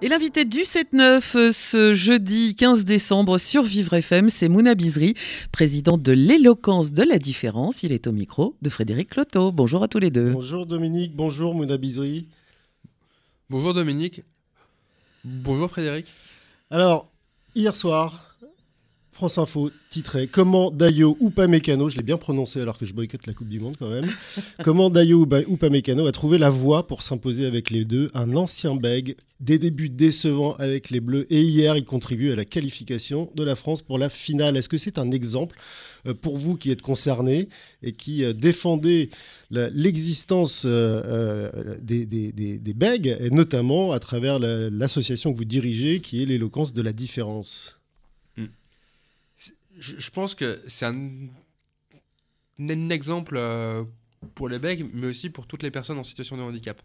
Et l'invité du 7-9 euh, ce jeudi 15 décembre sur Vivre FM, c'est Mouna Bizri, président de l'éloquence de la différence. Il est au micro de Frédéric Cloteau. Bonjour à tous les deux. Bonjour Dominique, bonjour Mouna Bizri. Bonjour Dominique. Bonjour Frédéric. Alors, hier soir, France Info titrait Comment Dayo Upamecano, je l'ai bien prononcé alors que je boycotte la Coupe du Monde quand même, Comment Dayo Upa- Upamecano a trouvé la voie pour s'imposer avec les deux, un ancien bègue, des débuts décevants avec les Bleus et hier il contribue à la qualification de la France pour la finale. Est-ce que c'est un exemple euh, pour vous qui êtes concernés et qui euh, défendez l'existence euh, des, des, des, des bègues et notamment à travers la- l'association que vous dirigez qui est l'éloquence de la différence? Je, pense que c'est un, exemple euh, pour les bègues, mais aussi pour toutes les personnes en situation de handicap.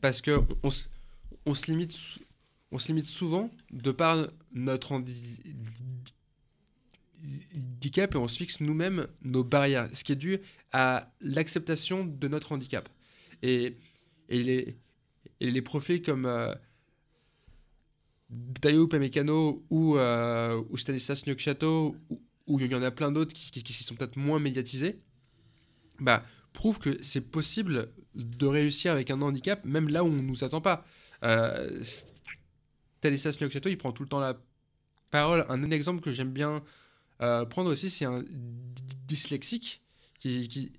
Parce que on, se- limite, on se limite souvent de par notre handi- handicap et on se fixe nous-mêmes nos barrières, ce qui est dû à l'acceptation de notre handicap. Et, les, et profils comme euh, Dayo Pamecano ou, euh, ou Stanislas Nyokchato, ou, il y en a plein d'autres qui, sont peut-être moins médiatisés, bah, prouvent que c'est possible de réussir avec un handicap, même là où on ne nous attend pas. Euh, Stanislas Nyokchato, il prend tout le temps la parole. Un exemple que j'aime bien euh, prendre aussi, c'est un dyslexique qui,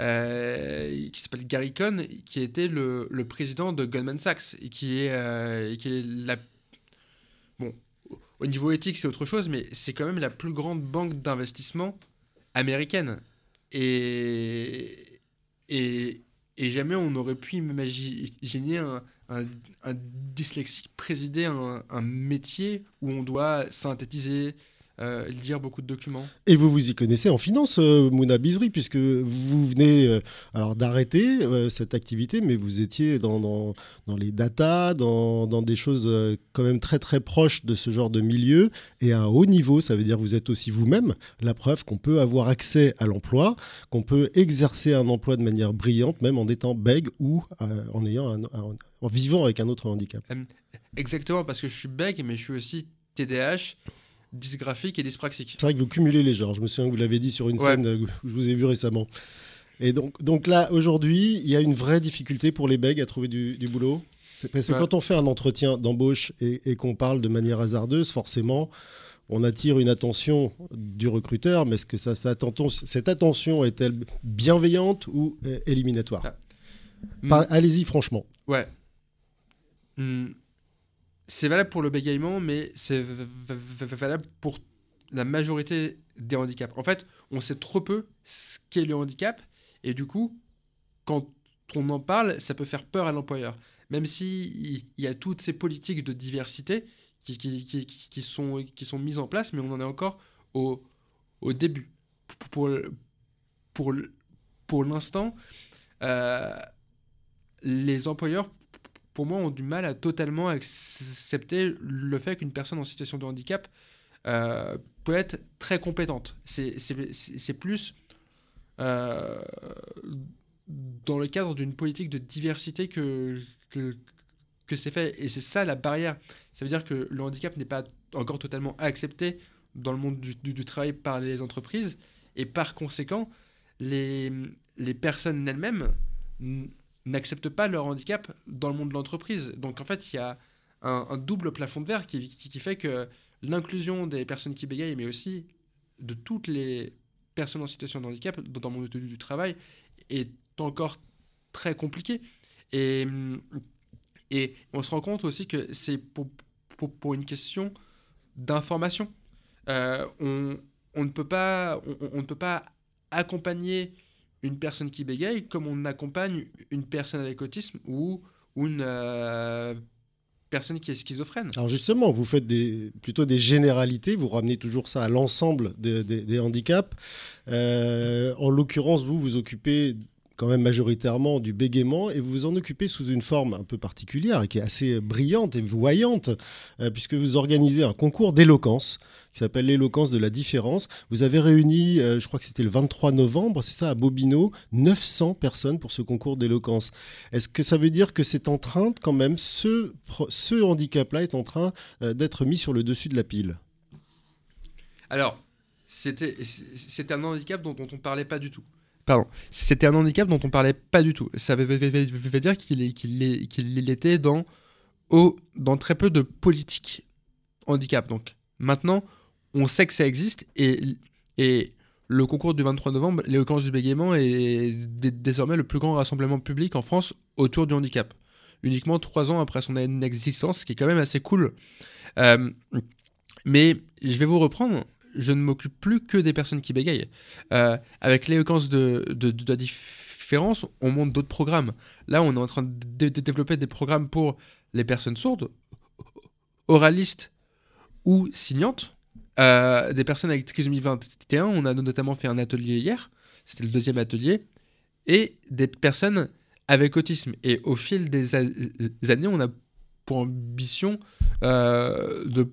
euh, qui s'appelle Gary Cohn, qui était le, le président de Goldman Sachs, et qui est, euh, qui est la au- au niveau éthique, c'est autre chose, mais c'est quand même la plus grande banque d'investissement américaine. Et, et, jamais on n'aurait pu imaginer un, dyslexique présider un métier où on doit synthétiser, euh, lire beaucoup de documents. Et vous vous y connaissez en finance, euh, Mouna Bizri, puisque vous venez euh, alors d'arrêter euh, cette activité, mais vous étiez dans, dans, dans les data, dans, dans des choses quand même très très proches de ce genre de milieu, et à un haut niveau, ça veut dire que vous êtes aussi vous-même la preuve qu'on peut avoir accès à l'emploi, qu'on peut exercer un emploi de manière brillante, même en étant bègue ou en, ayant un- un- en vivant avec un autre handicap. Exactement, parce que je suis bègue, mais je suis aussi TDAH, dysgraphique et dyspraxique. C'est vrai que vous cumulez les genres. Je me souviens que vous l'avez dit sur une Ouais. scène euh, où je vous ai vu récemment. Et donc, donc là, aujourd'hui, il y a une vraie difficulté pour les bègues à trouver du, du boulot. C'est parce que Ouais. quand on fait un entretien d'embauche et, et qu'on parle de manière hasardeuse, forcément, on attire une attention du recruteur. Mais est-ce que ça, ça attention- cette attention est-elle bienveillante ou euh, éliminatoire? Ah. Par- Allez-y, franchement. Ouais. Hmm. C'est valable pour le bégaiement, mais c'est valable pour la majorité des handicaps. En fait, on sait trop peu ce qu'est le handicap, et du coup, quand on en parle, ça peut faire peur à l'employeur. Même si il y a toutes ces politiques de diversité qui, sont, mises en place, mais on en est encore au, début. Pour l'instant, euh, les employeurs, pour moi, ont du mal à totalement accepter le fait qu'une personne en situation de handicap euh, peut être très compétente. C'est plus euh, dans le cadre d'une politique de diversité que, que, c'est fait. Et c'est ça la barrière. Ça veut dire que le handicap n'est pas encore totalement accepté dans le monde du, du- travail par les entreprises. Et par conséquent, les, les personnes elles-mêmes n'acceptent pas leur handicap dans le monde de l'entreprise. Donc en fait, il y a un, double plafond de verre qui, fait que l'inclusion des personnes qui bégayent, mais aussi de toutes les personnes en situation de handicap dans le monde du, travail, est encore très compliqué. Et, on se rend compte aussi que c'est pour, une question d'information. Euh, on, ne peut pas, on ne peut pas accompagner une personne qui bégaye comme on accompagne une personne avec autisme ou, une euh, personne qui est schizophrène. Alors justement, vous faites plutôt des généralités, vous ramenez toujours ça à l'ensemble des handicaps. Euh, en l'occurrence, vous vous occupez quand même majoritairement du bégaiement et vous vous en occupez sous une forme un peu particulière et qui est assez brillante et voyante, euh, puisque vous organisez un concours d'éloquence qui s'appelle l'éloquence de la différence. Vous avez réuni, euh, je crois que c'était le 23 novembre, c'est ça, à Bobino, 900 personnes pour ce concours d'éloquence. Est-ce que ça veut dire que c'est en train, quand même, ce, ce handicap-là est en train euh, d'être mis sur le dessus de la pile? Alors, c'était c'était un handicap dont, dont on parlait pas du tout. Pardon. C'était un handicap dont on parlait pas du tout. Ça veut, veut- veut- veut dire qu'il est- qu'il est- qu'il était dans, au- dans très peu de politique handicap. Donc maintenant, on sait que ça existe et, le concours du 23 novembre, l'éloquence du bégaiement est dé- désormais le plus grand rassemblement public en France autour du handicap. Uniquement trois ans après son existence, ce qui est quand même assez cool. Euh, mais je vais vous reprendre. Je ne m'occupe plus que des personnes qui bégayent. Euh, avec l'éloquence de, de, la différence, on monte d'autres programmes. Là, on est en train de, de développer des programmes pour les personnes sourdes, oralistes ou signantes. Euh, des personnes avec trisomie 21, on a notamment fait un atelier hier, c'était le deuxième atelier, et des personnes avec autisme. Et au fil des, des années, on a pour ambition euh, de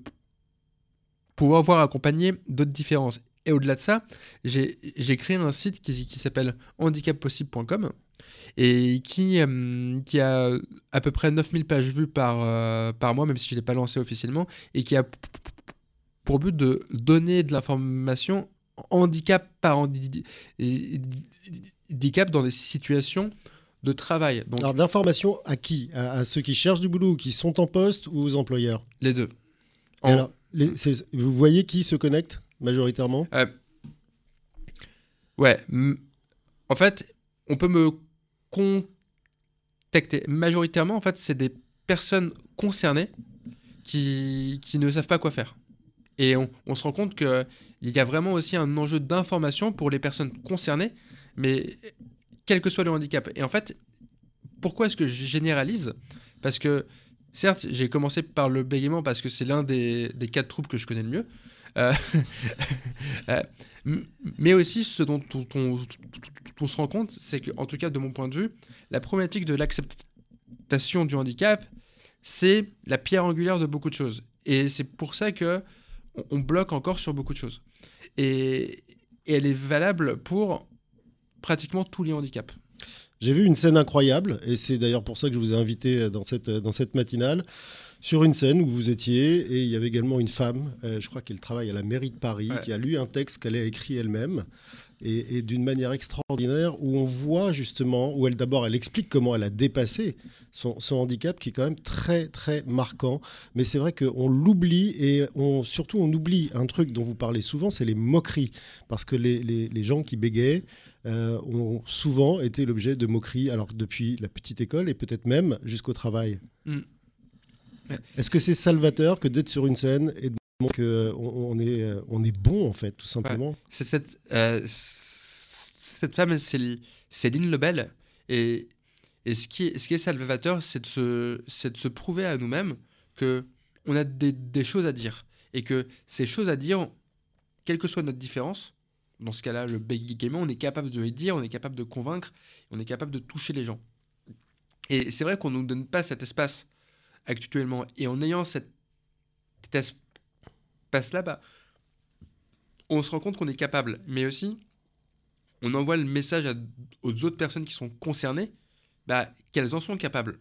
pouvoir voir accompagner d'autres différences. Et au-delà de ça, j'ai créé un site qui, s'appelle handicappossible.com et qui, euh, a à peu près 9000 pages vues par, euh, par mois, même si je ne l'ai pas lancé officiellement, et qui a pour but de donner de l'information handicap par handi- handicap dans des situations de travail. Donc Alors d'informations à qui? À, à ceux qui cherchent du boulot, qui sont en poste ou aux employeurs? Les deux. En- alors, les- Vous voyez qui se connecte majoritairement? Ouais. m- En fait, on peut me contacter. Majoritairement, en fait, c'est des personnes concernées qui, qui ne savent pas quoi faire. Et on, se rend compte qu'il y a vraiment aussi un enjeu d'information pour les personnes concernées, mais quel que soit le handicap. Et en fait, pourquoi est-ce que je généralise? Parce que, certes, j'ai commencé par le bégaiement parce que c'est l'un des, des quatre troubles que je connais le mieux. Euh, euh, Mais aussi, ce dont on, on- se rend compte, c'est que, en tout cas de mon point de vue, la problématique de l'acceptation du handicap, c'est la pierre angulaire de beaucoup de choses. Et c'est pour ça que on, on bloque encore sur beaucoup de choses. Et, et elle est valable pour pratiquement tous les handicaps. J'ai vu une scène incroyable, et c'est d'ailleurs pour ça que je vous ai invité dans cette, dans cette matinale, sur une scène où vous étiez, et il y avait également une femme, euh, je crois qu'elle travaille à la mairie de Paris, Ouais. qui a lu un texte qu'elle a écrit elle-même, et, et d'une manière extraordinaire, où on voit justement, où elle d'abord, elle explique comment elle a dépassé son, son handicap, qui est quand même très, très marquant. Mais c'est vrai qu'on l'oublie, et on, surtout on oublie un truc dont vous parlez souvent, c'est les moqueries. Parce que les, les- les gens qui bégaient, euh, ont souvent été l'objet de moqueries, alors depuis la petite école et peut-être même jusqu'au travail. Mm. Est-ce que c'est salvateur que d'être sur une scène et de montrer qu'on on est, euh, on est bon, en fait, tout simplement C'est cette, euh, cette femme, c'est Céline Lebel. Et, et ce, qui est, ce qui est salvateur, c'est de, se- c'est de se prouver à nous-mêmes que on a des, des choses à dire. Et que ces choses à dire, quelle que soit notre différence, dans ce cas-là, le bégaiement, on est capable de les dire, on est capable de convaincre, on est capable de toucher les gens. Et c'est vrai qu'on ne nous donne pas cet espace actuellement. Et en ayant cet, cet espace-là, bah, on se rend compte qu'on est capable, mais aussi on envoie le message aux autres personnes qui sont concernées bah, qu'elles en sont capables.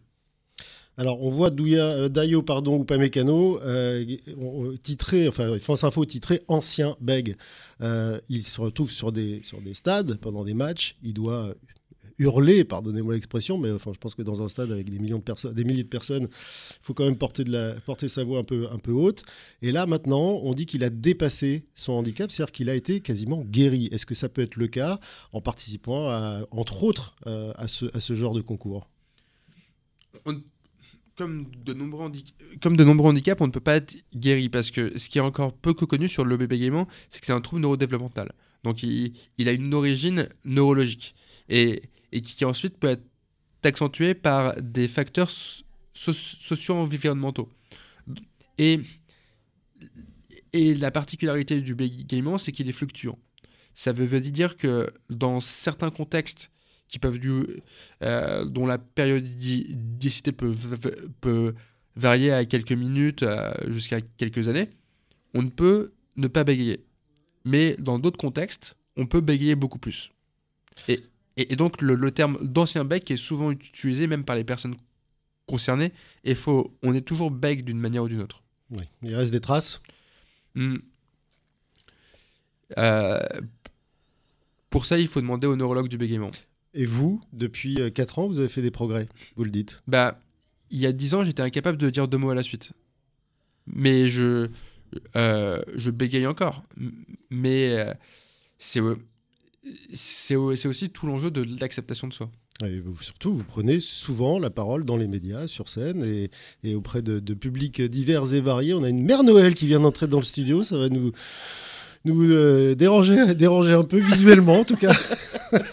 Alors, on voit Douya, euh, Dayo pardon, ou Pamecano euh, titré, enfin, France Info titré Ancien. Euh, il se retrouve sur des stades pendant des matchs. Il doit hurler, pardonnez-moi l'expression, mais enfin, je pense que dans un stade avec des, millions de des milliers de personnes, il faut quand même porter, sa voix un peu, haute. Et là, maintenant, on dit qu'il a dépassé son handicap, c'est-à-dire qu'il a été quasiment guéri. Est-ce que ça peut être le cas en participant, entre autres, euh, à, ce, genre de concours? Comme de, nombreux handicaps, on ne peut pas être guéri parce que ce qui est encore peu connu sur le bégaiement, c'est que c'est un trouble neurodéveloppemental. Donc il, il a une origine neurologique et, et qui ensuite peut être accentué par des facteurs so- socio-environnementaux. Et, et la particularité du bégaiement, c'est qu'il est fluctuant. Ça veut, dire que dans certains contextes qui peuvent du, euh, dont la périodicité peut, peut varier à quelques minutes euh, jusqu'à quelques années, on ne peut ne pas bégayer. Mais dans d'autres contextes, on peut bégayer beaucoup plus. Et, et, et donc le, le terme d'ancien bec est souvent utilisé même par les personnes concernées. Et faut, on est toujours bec d'une manière ou d'une autre. Oui. Il reste des traces. Hmm. Euh, pour ça, il faut demander au neurologue du bégaiement. Et vous, depuis 4 ans, vous avez fait des progrès, vous le dites. Bah, il y a 10 ans, j'étais incapable de dire deux mots à la suite. Mais je, euh, je bégaye encore. Mais euh, c'est euh, c'est aussi tout l'enjeu de l'acceptation de soi. Et vous- surtout, vous prenez souvent la parole dans les médias, sur scène et, et auprès de, de publics divers et variés. On a une mère Noël qui vient d'entrer dans le studio. Ça va nous, nous euh, déranger, déranger un peu visuellement, en tout cas.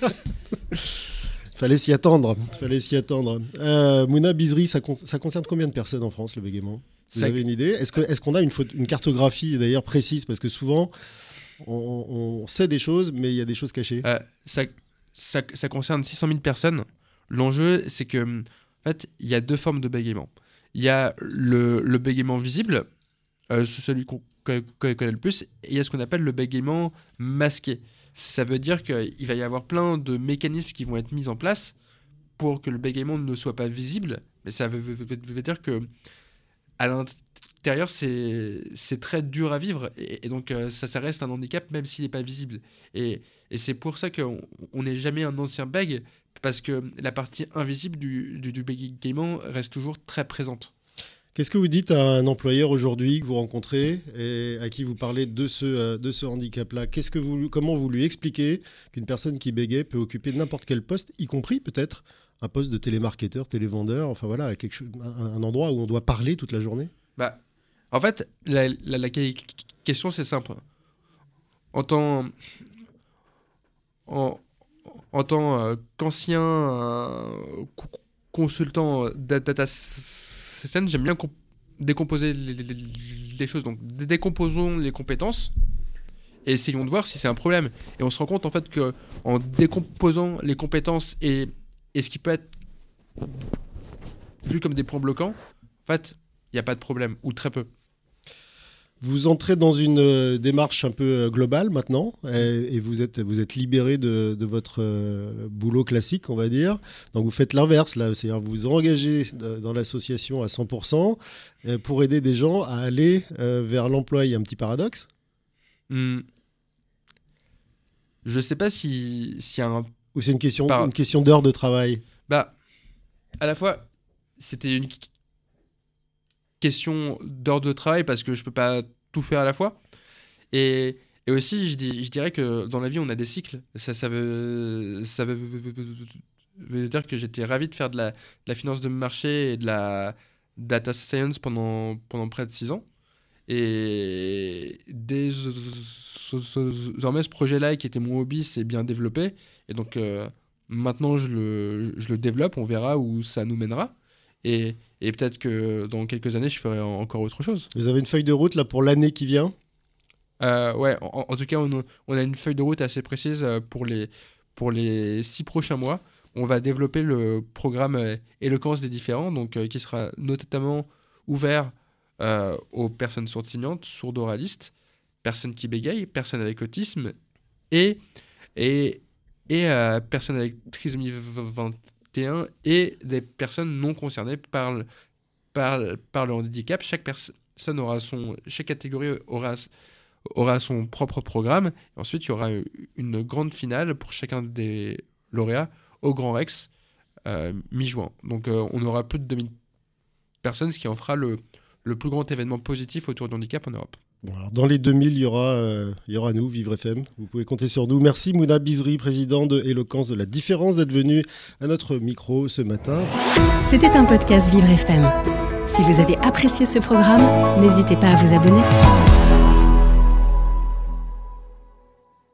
Fallait s'y attendre. Fallait s'y attendre. Euh, Mouna Bizri, ça, con- ça concerne combien de personnes en France, le bégaiement? Vous Ça- avez une idée? Est-ce qu'on a une cartographie d'ailleurs précise? Parce que souvent, on, sait des choses, mais il y a des choses cachées. Euh, ça, concerne 600 000 personnes. L'enjeu, c'est que, en fait, il y a deux formes de bégaiement. Il y a le, bégaiement visible, euh, celui qu'on connaît le plus, et il y a ce qu'on appelle le bégaiement masqué. Ça veut dire qu'il va y avoir plein de mécanismes qui vont être mis en place pour que le bégaiement ne soit pas visible, mais ça veut dire que à l'intérieur, c'est très dur à vivre, et, et donc euh, ça, ça reste un handicap même s'il n'est pas visible. Et, et c'est pour ça qu'on on n'est jamais un ancien bègue, parce que la partie invisible du, du, du bégaiement reste toujours très présente. Qu'est-ce que vous dites à un employeur aujourd'hui que vous rencontrez et à qui vous parlez de ce, euh, de ce handicap-là? Qu'est-ce que vous, Comment vous lui expliquez qu'une personne qui bégaye peut occuper n'importe quel poste, y compris peut-être un poste de télémarketeur, télévendeur, enfin voilà, quelque chose, un, un endroit où on doit parler toute la journée? Bah, en fait, la, la- la que- question, c'est simple. En tant, en, tant euh, qu'ancien euh, co- consultant da- data j'aime bien comp- décomposer les, choses. Donc, dé- décomposons les compétences et essayons de voir si c'est un problème. Et on se rend compte en fait que en décomposant les compétences et, et ce qui peut être vu comme des points bloquants, en fait, il n'y a pas de problème, ou très peu. Vous entrez dans une euh, démarche un peu euh, globale maintenant et, et vous, êtes, vous êtes libéré de, de votre euh, boulot classique, on va dire. Donc vous faites l'inverse, là, c'est-à-dire vous vous engagez dans l'association à 100% euh, pour aider des gens à aller vers l'emploi. Il y a un petit paradoxe? Hmm. Je sais pas si y a un... Ou c'est une question, Par- une question d'heure de travail? Bah, à la fois, c'était une question d'heure de travail parce que je peux pas tout faire à la fois. Et, et aussi, je, dis, je dirais que dans la vie, on a des cycles. Ça, ça, veut, ça veut, veut dire que j'étais ravi de faire de la, la finance de marché et de la data science pendant, pendant près de six ans. Et dés- désormais, ce projet-là, qui était mon hobby, s'est bien développé. Et donc, euh, maintenant, je le, je le développe. On verra où ça nous mènera. Et, et peut-être que dans quelques années, je ferai en- encore autre chose. Vous avez une feuille de route là pour l'année qui vient? Euh, ouais, en, en tout cas, on, a- on a une feuille de route assez précise euh, pour les, pour les six prochains mois. On va développer le programme euh, Éloquence des différents, donc, euh, qui sera notamment ouvert euh, aux personnes sourdes signantes, sourdes oralistes, personnes qui bégayent, personnes avec autisme et, et, et personnes avec trisomie 21 et des personnes non concernées par, le- handicap. Chaque personne aura son, chaque catégorie aura aura son propre programme. Ensuite, il y aura une grande finale pour chacun des lauréats au Grand Rex euh, mi-juin. Donc, euh, on aura plus de 2000 personnes, ce qui en fera le, le plus grand événement positif autour du handicap en Europe. Dans les 2000, il y aura, euh, il aura nous, Vivre FM. Vous pouvez compter sur nous. Merci Mouna Bizri, président de Éloquence de la Différence, d'être venu à notre micro ce matin. C'était un podcast Vivre FM. Si vous avez apprécié ce programme, n'hésitez pas à vous abonner.